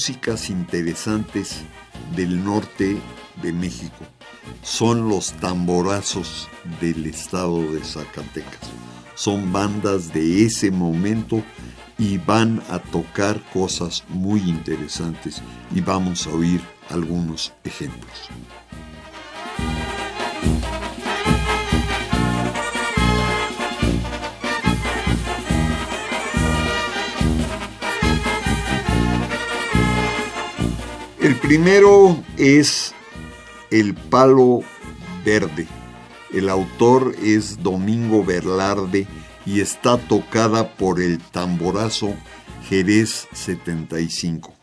Músicas interesantes del norte de México son los tamborazos del estado de Zacatecas. Son bandas de ese momento y van a tocar cosas muy interesantes y vamos a oír algunos ejemplos. Primero es El Palo Verde. El autor es Domingo Berlarde y está tocada por el tamborazo Jerez 75.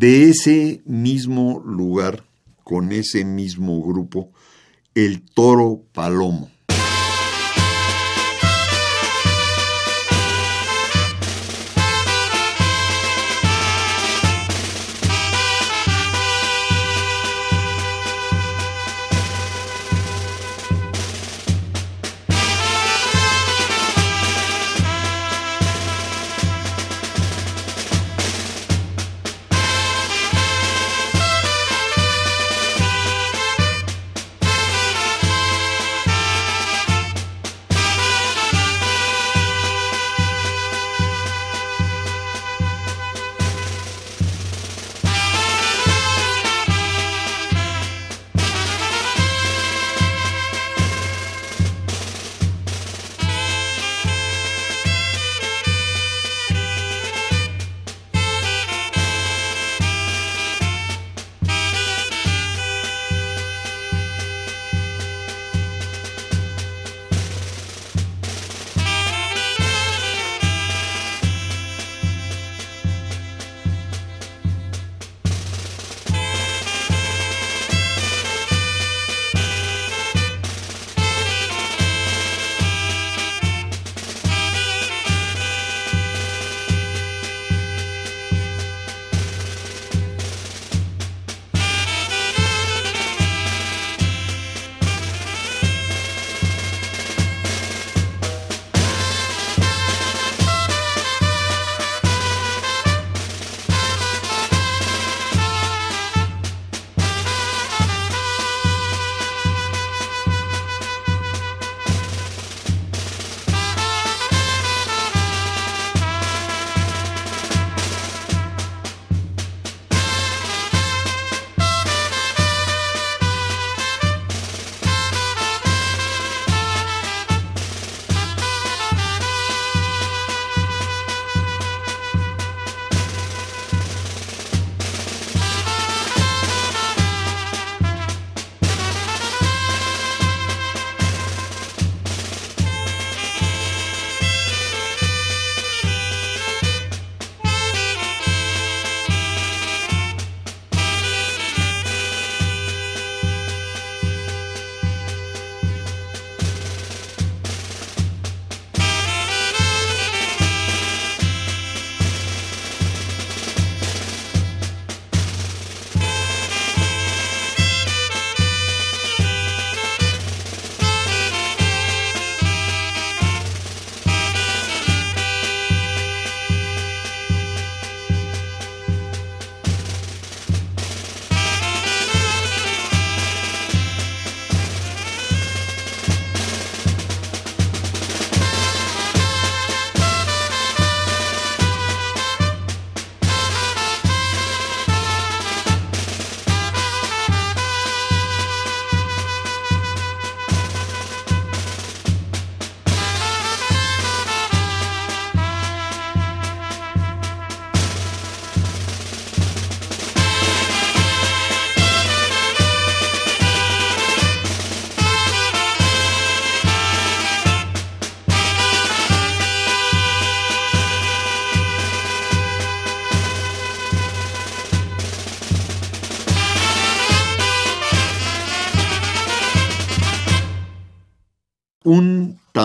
De ese mismo lugar, con ese mismo grupo, el toro palomo.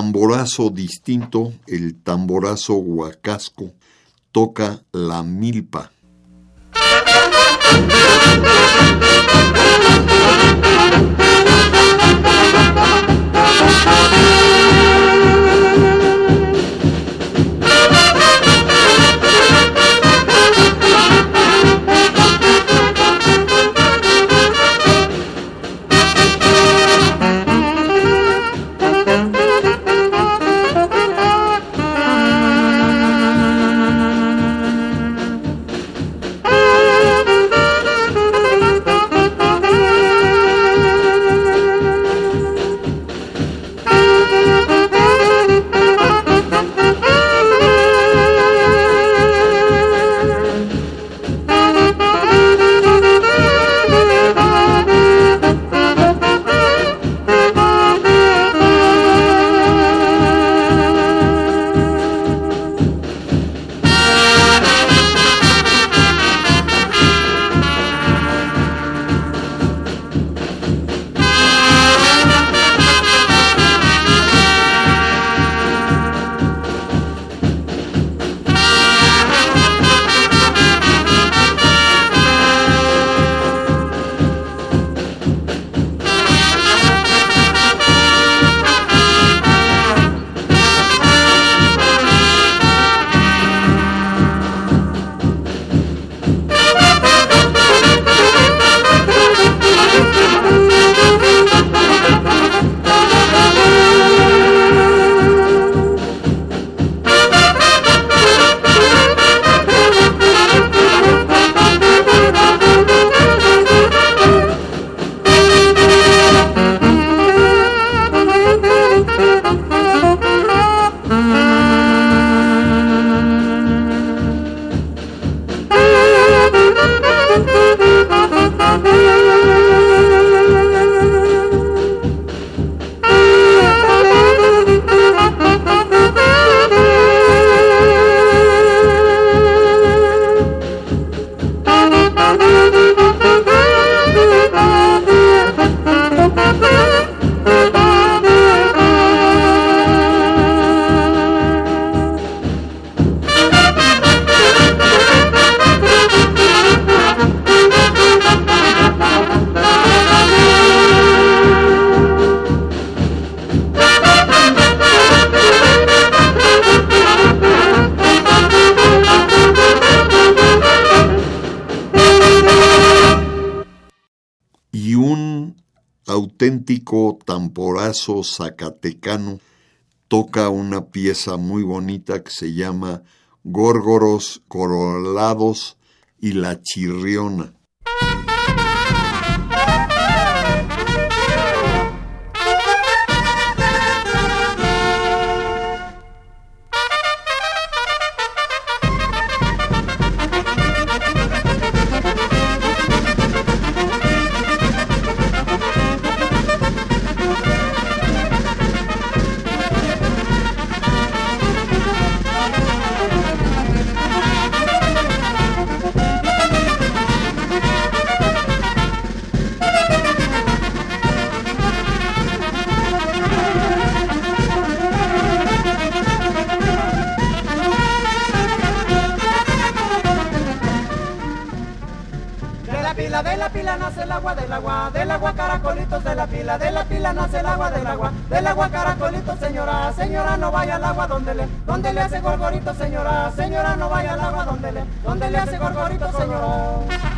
Tamborazo distinto, el tamborazo huacasco, toca la milpa. zacatecano toca una pieza muy bonita que se llama Górgoros Corolados y La Chirriona. nace el agua del agua, del agua caracolito, señora, señora no vaya al agua donde le, donde le hace gorgorito, señora, señora no vaya al agua donde le, donde le hace gorgorito, señora.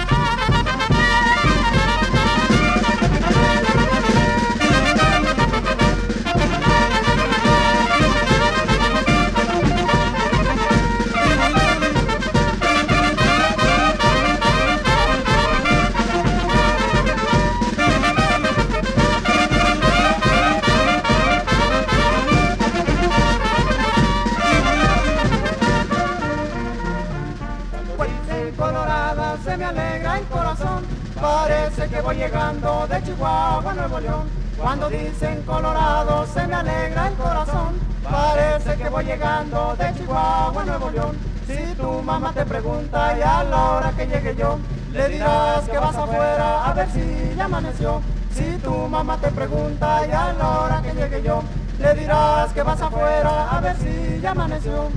voy llegando de Chihuahua a Nuevo León. Cuando dicen Colorado se me alegra el corazón. Parece que voy llegando de Chihuahua a Nuevo León. Si tu mamá te pregunta y a la hora que llegue yo, le dirás que vas afuera a ver si ya amaneció. Si tu mamá te pregunta y a la hora que llegue yo, le dirás que vas afuera a ver si ya amaneció.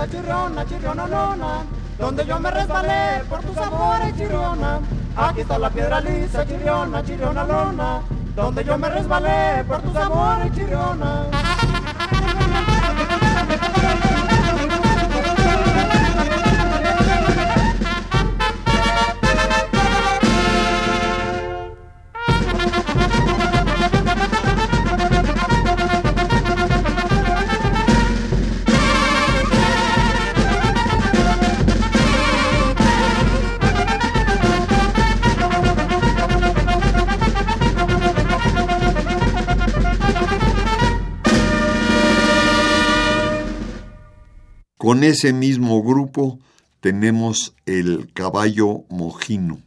esa chirrona, chirrona, nona, donde yo me resbalé por tus amores, chirrona. Aquí está la piedra lisa, chirrona, chirrona, lona, donde yo me resbalé por tus amores, chirrona. Con ese mismo grupo tenemos el caballo mojino.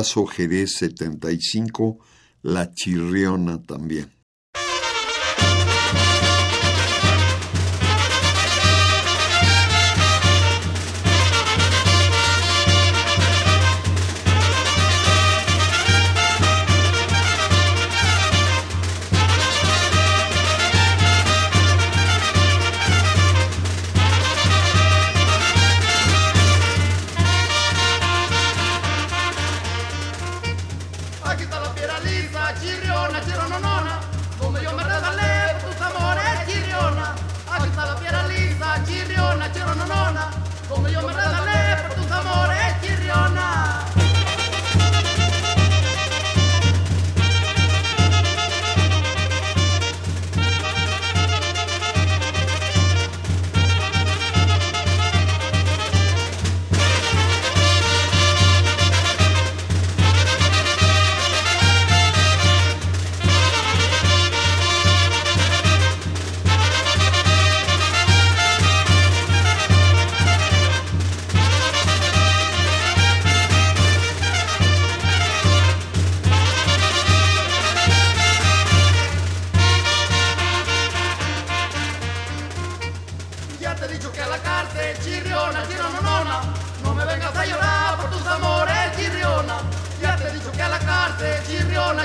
Tamborazo Jerez 75, La Chirriona también.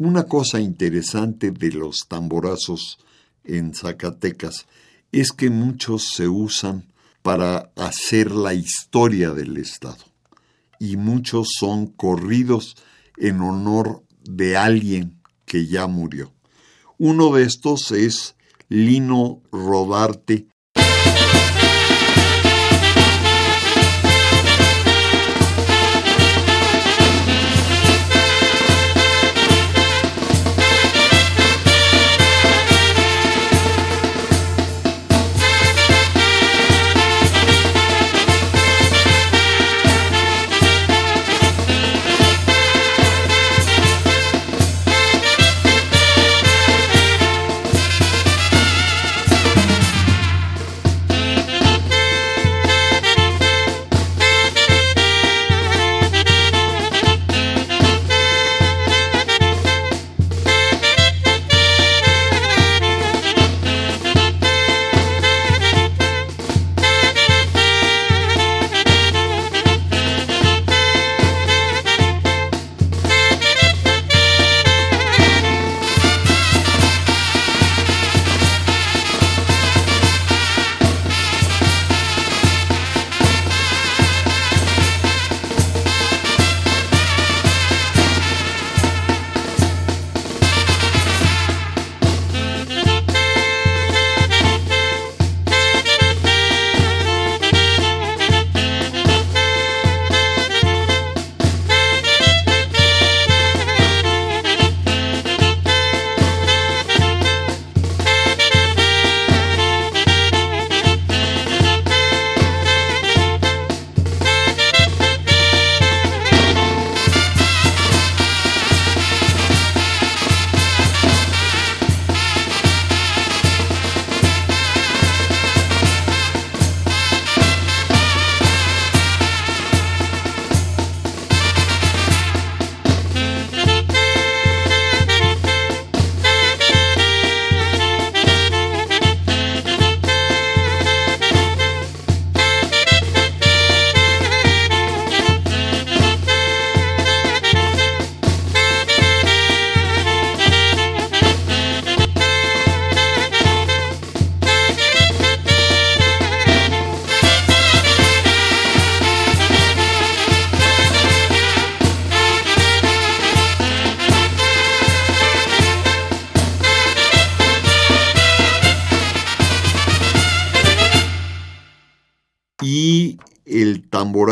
Una cosa interesante de los tamborazos en Zacatecas es que muchos se usan para hacer la historia del Estado y muchos son corridos en honor de alguien que ya murió. Uno de estos es Lino Rodarte,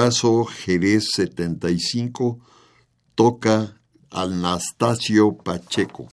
tamborazo Jerez 75 toca Anastasio Pacheco.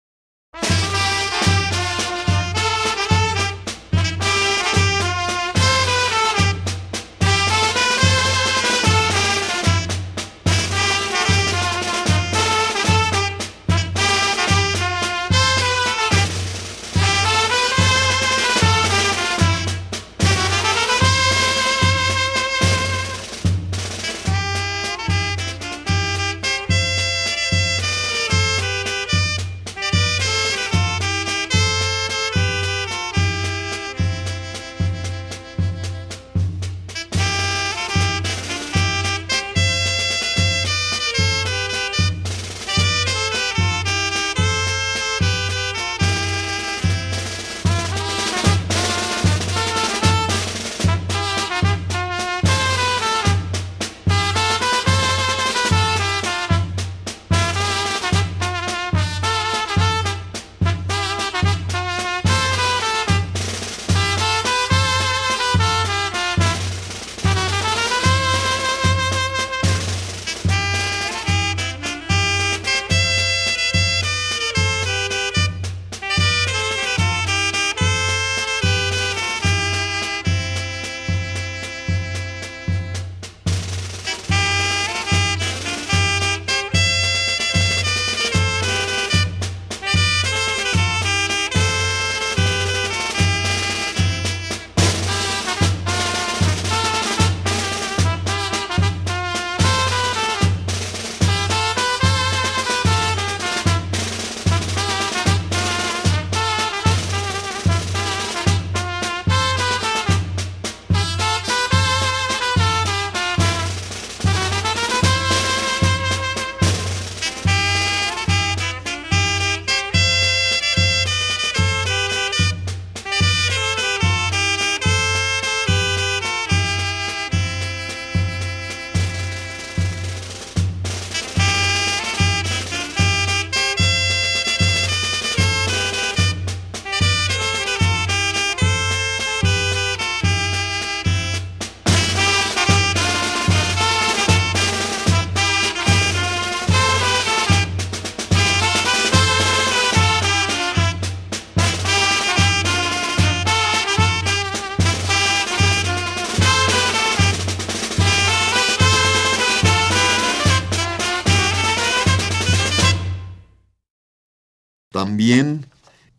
También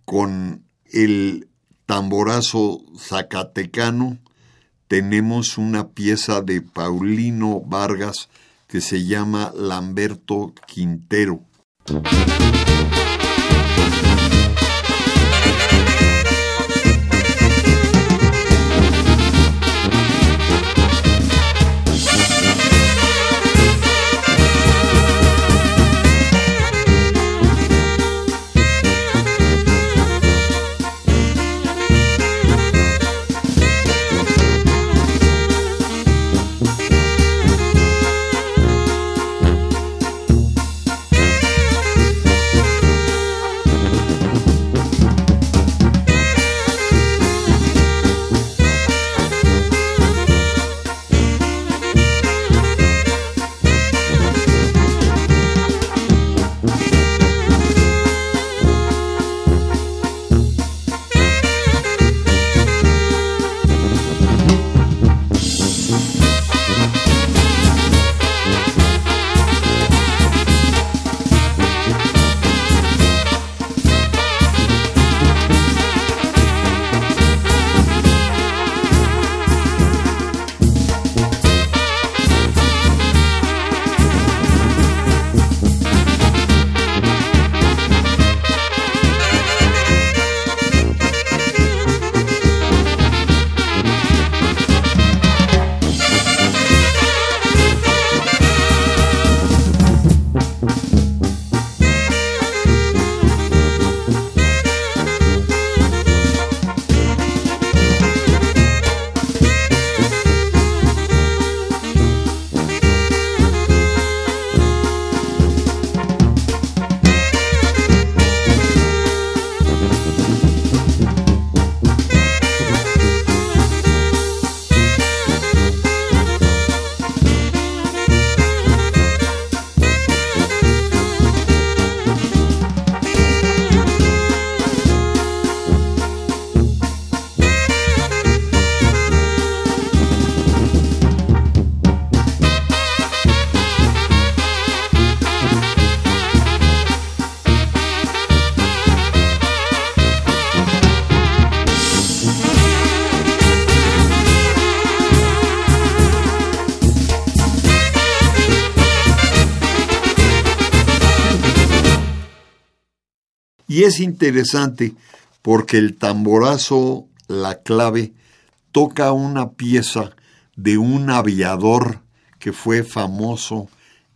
con el tamborazo zacatecano tenemos una pieza de Paulino Vargas que se llama Lamberto Quintero. Es interesante porque el tamborazo, la clave, toca una pieza de un aviador que fue famoso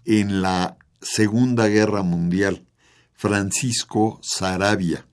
en la Segunda Guerra Mundial, Francisco Sarabia.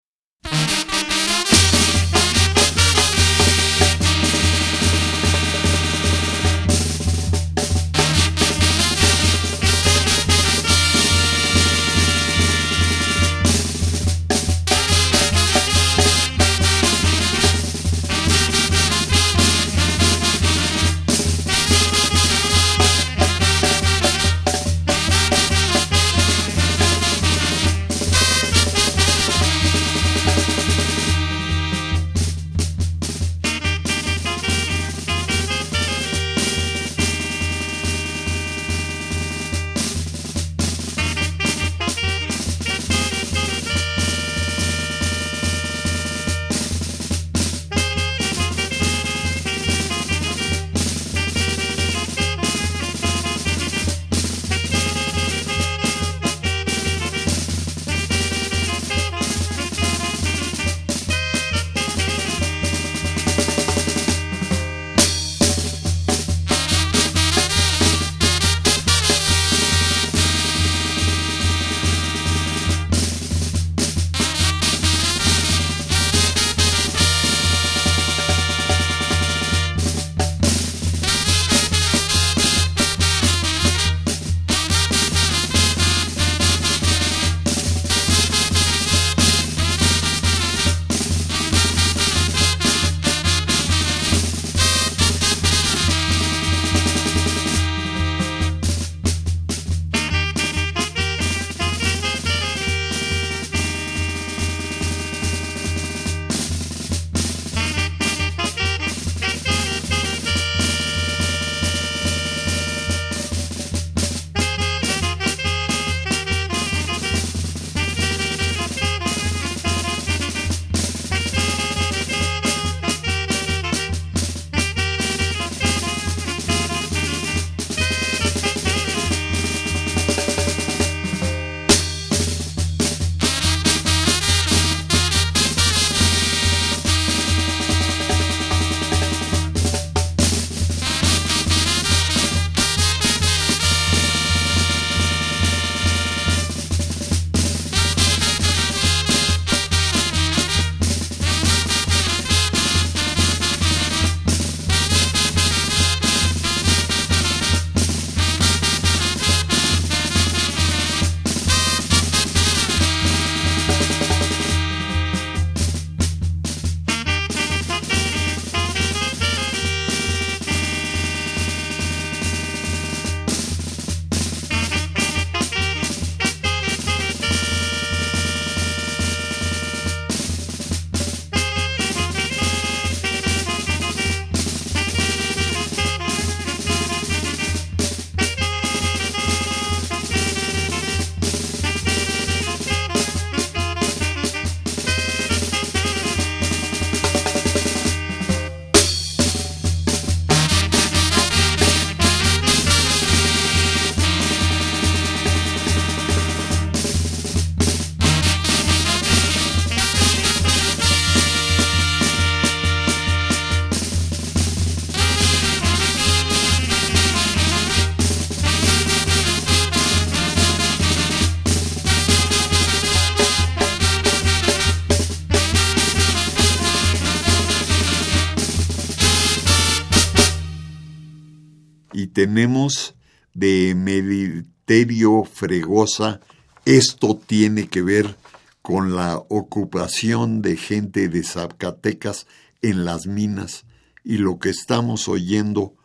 Tenemos de Emeriterio Fregosa, esto tiene que ver con la ocupación de gente de Zacatecas en las minas y lo que estamos oyendo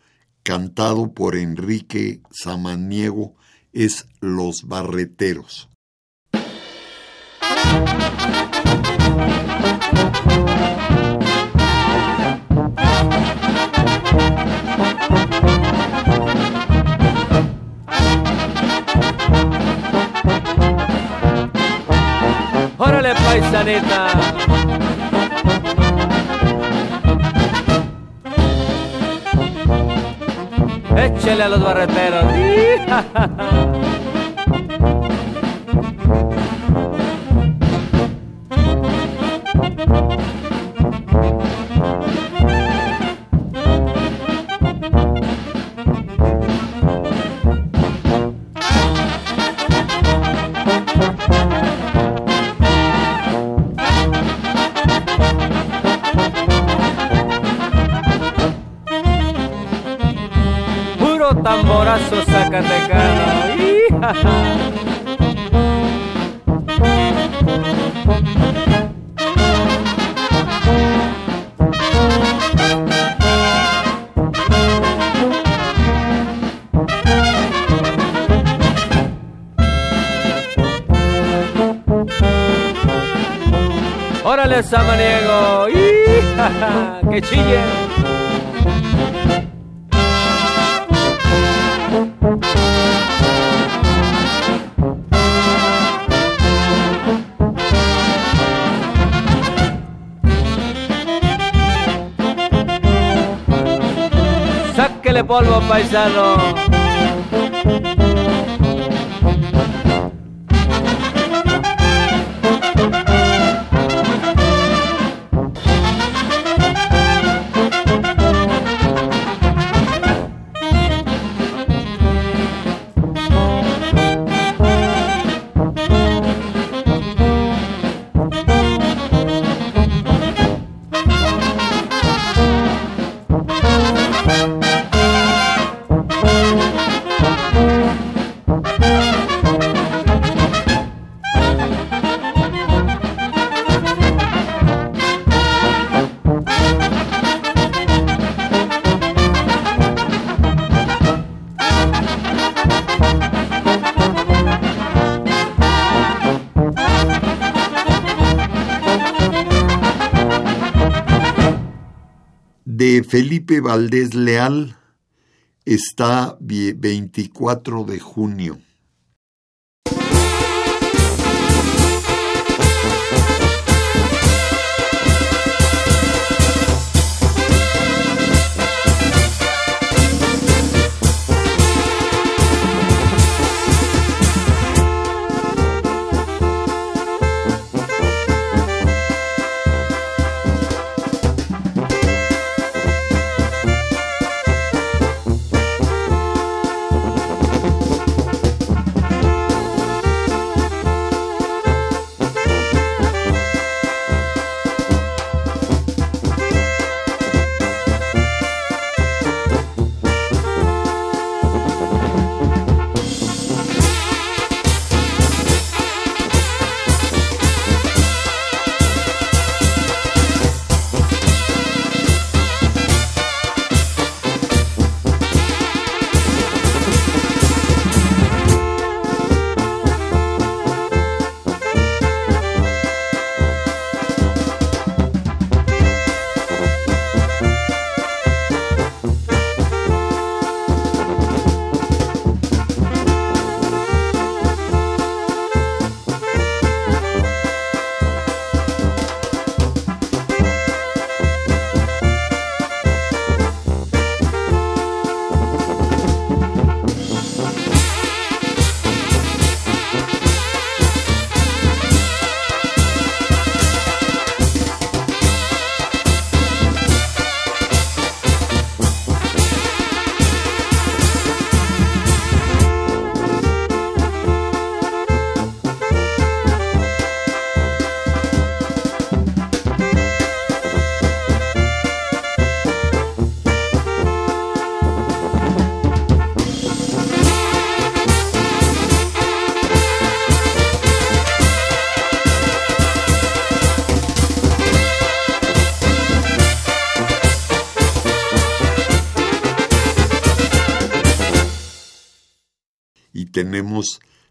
cantado por Enrique Samaniego es Los Barreteros. ¡Órale, paisanita! Échele a los barreteros. tamborazo zacatecano. ¡Órale, Samaniego! ¡Que chille! Paisano. De Felipe Valdés Leal está 24 de junio.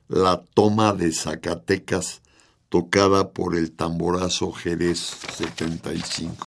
La toma de Zacatecas tocada por el tamborazo Jerez 75.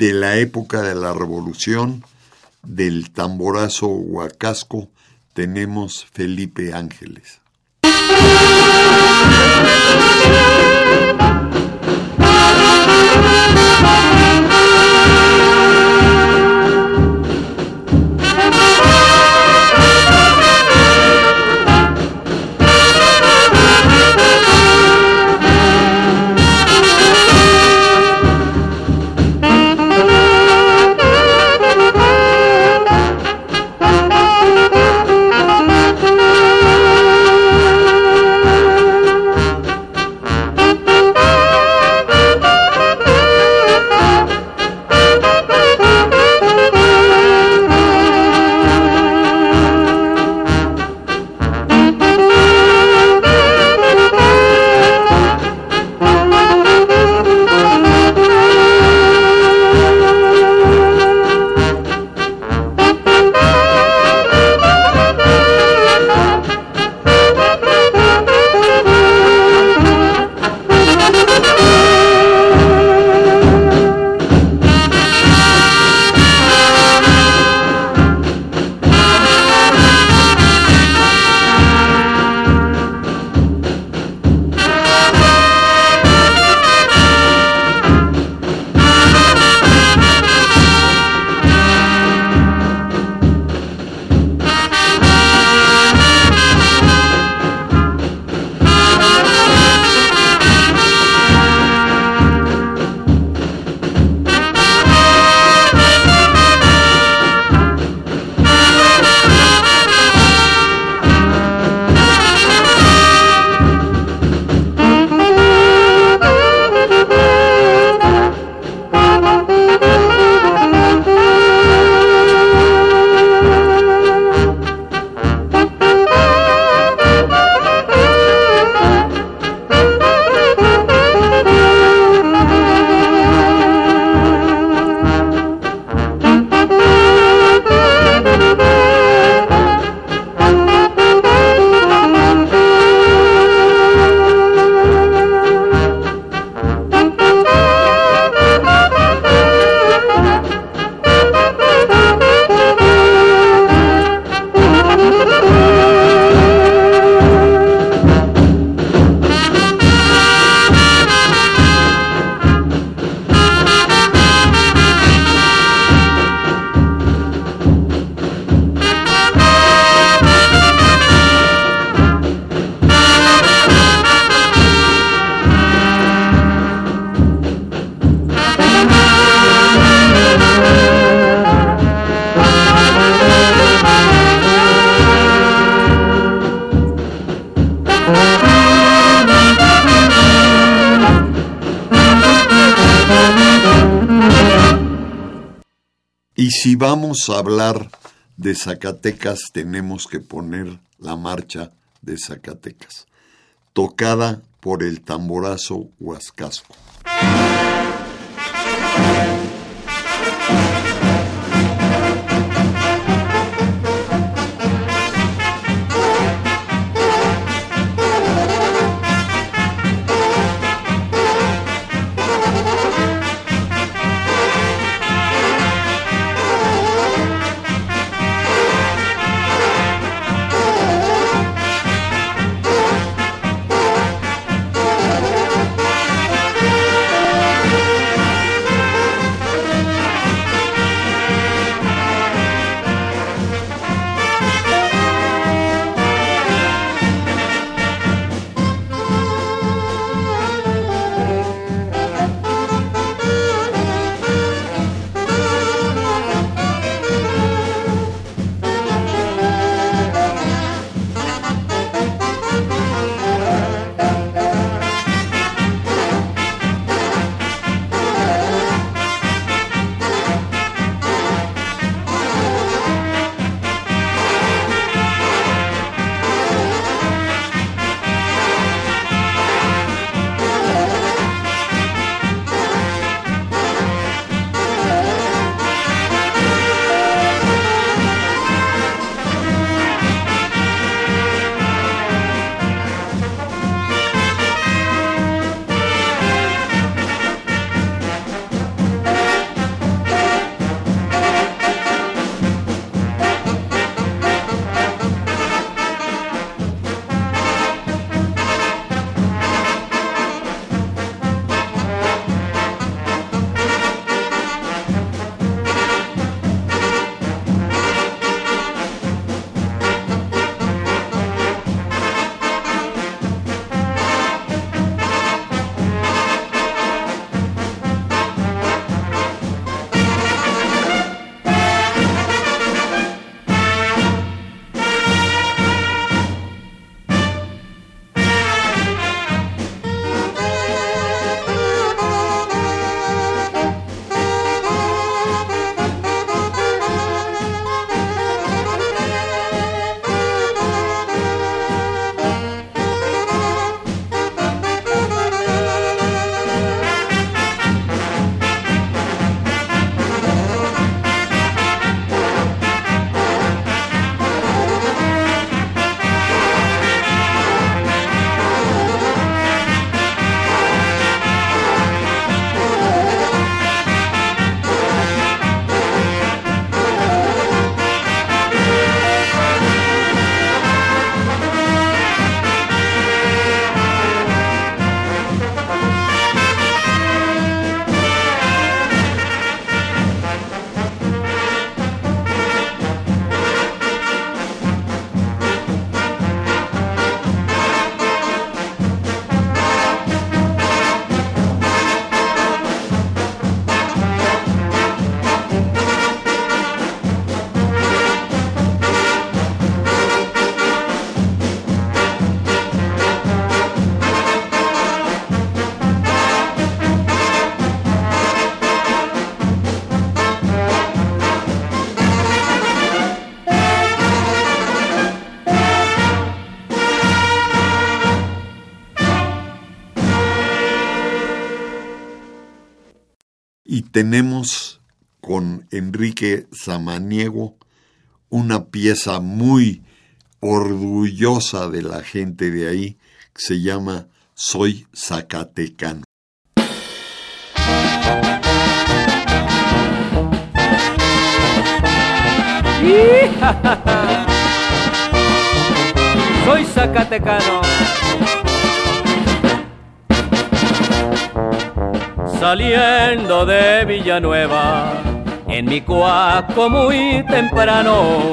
de la época de la revolución, del tamborazo huacasco, tenemos Felipe Ángeles. Vamos a hablar de Zacatecas, tenemos que poner la marcha de Zacatecas, tocada por el tamborazo Huascasco. Tenemos con Enrique Samaniego una pieza muy orgullosa de la gente de ahí que se llama Soy Zacatecano. Soy Zacatecano. Saliendo de Villanueva, en mi cuaco muy temprano,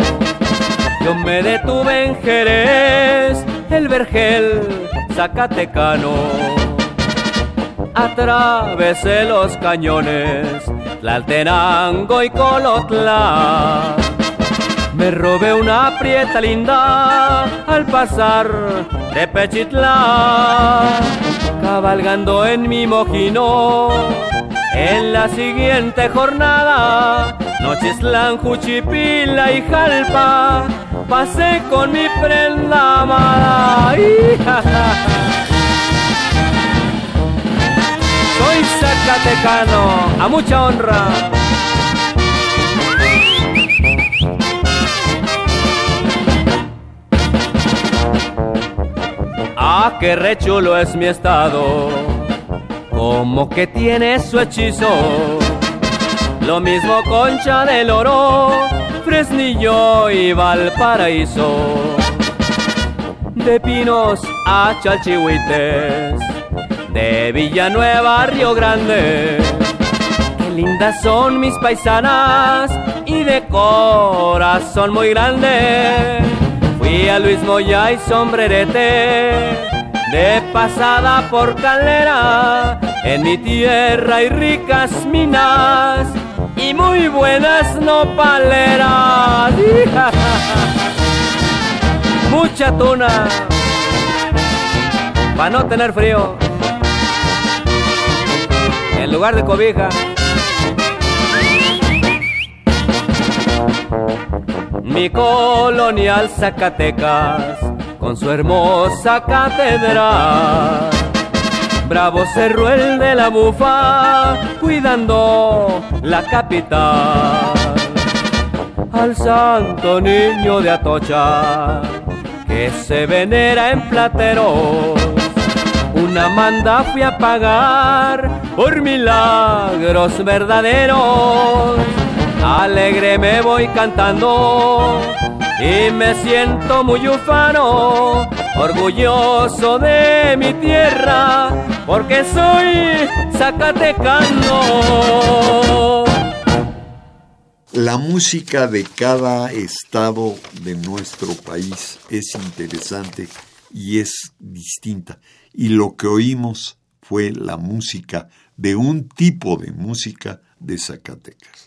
yo me detuve en Jerez, el vergel zacatecano. Atravesé los cañones, Tlaltenango y Colotla. Me robé una prieta linda al pasar de Pechitlán cabalgando en mi mojino. En la siguiente jornada Nochislán, Juchipila y Jalpa, pasé con mi prenda amada. Soy Zacatecano, a mucha honra. Ah, qué rechulo es mi estado, como que tiene su hechizo. Lo mismo Concha del Oro, Fresnillo y Valparaíso. De Pinos a Chalchihuites, de Villanueva a Río Grande. Qué lindas son mis paisanas y de corazón muy grande. Fui a Luis Moya y sombrerete, de pasada por calera. En mi tierra hay ricas minas y muy buenas nopaleras. Mucha tuna para no tener frío. En lugar de cobija. Mi colonial Zacatecas con su hermosa catedral Bravo cerró el de la bufa, cuidando la capital. Al santo niño de Atocha, que se venera en plateros. Una manda fui a pagar por milagros verdaderos. Alegre me voy cantando y me siento muy ufano, orgulloso de mi tierra, porque soy zacatecano. La música de cada estado de nuestro país es interesante y es distinta. Y lo que oímos fue la música de un tipo de música de Zacatecas.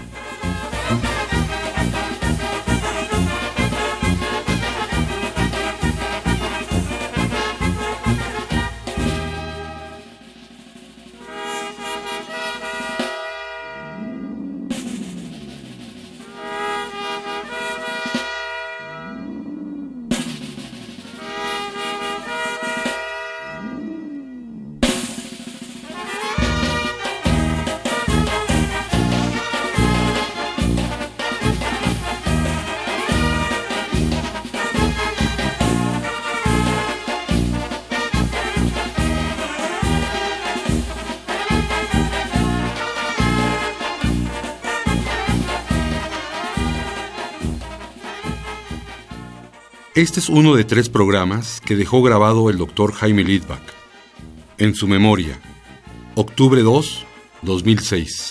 Este es uno de tres programas que dejó grabado el doctor Jaime Lidbach. En su memoria, octubre 2, 2006.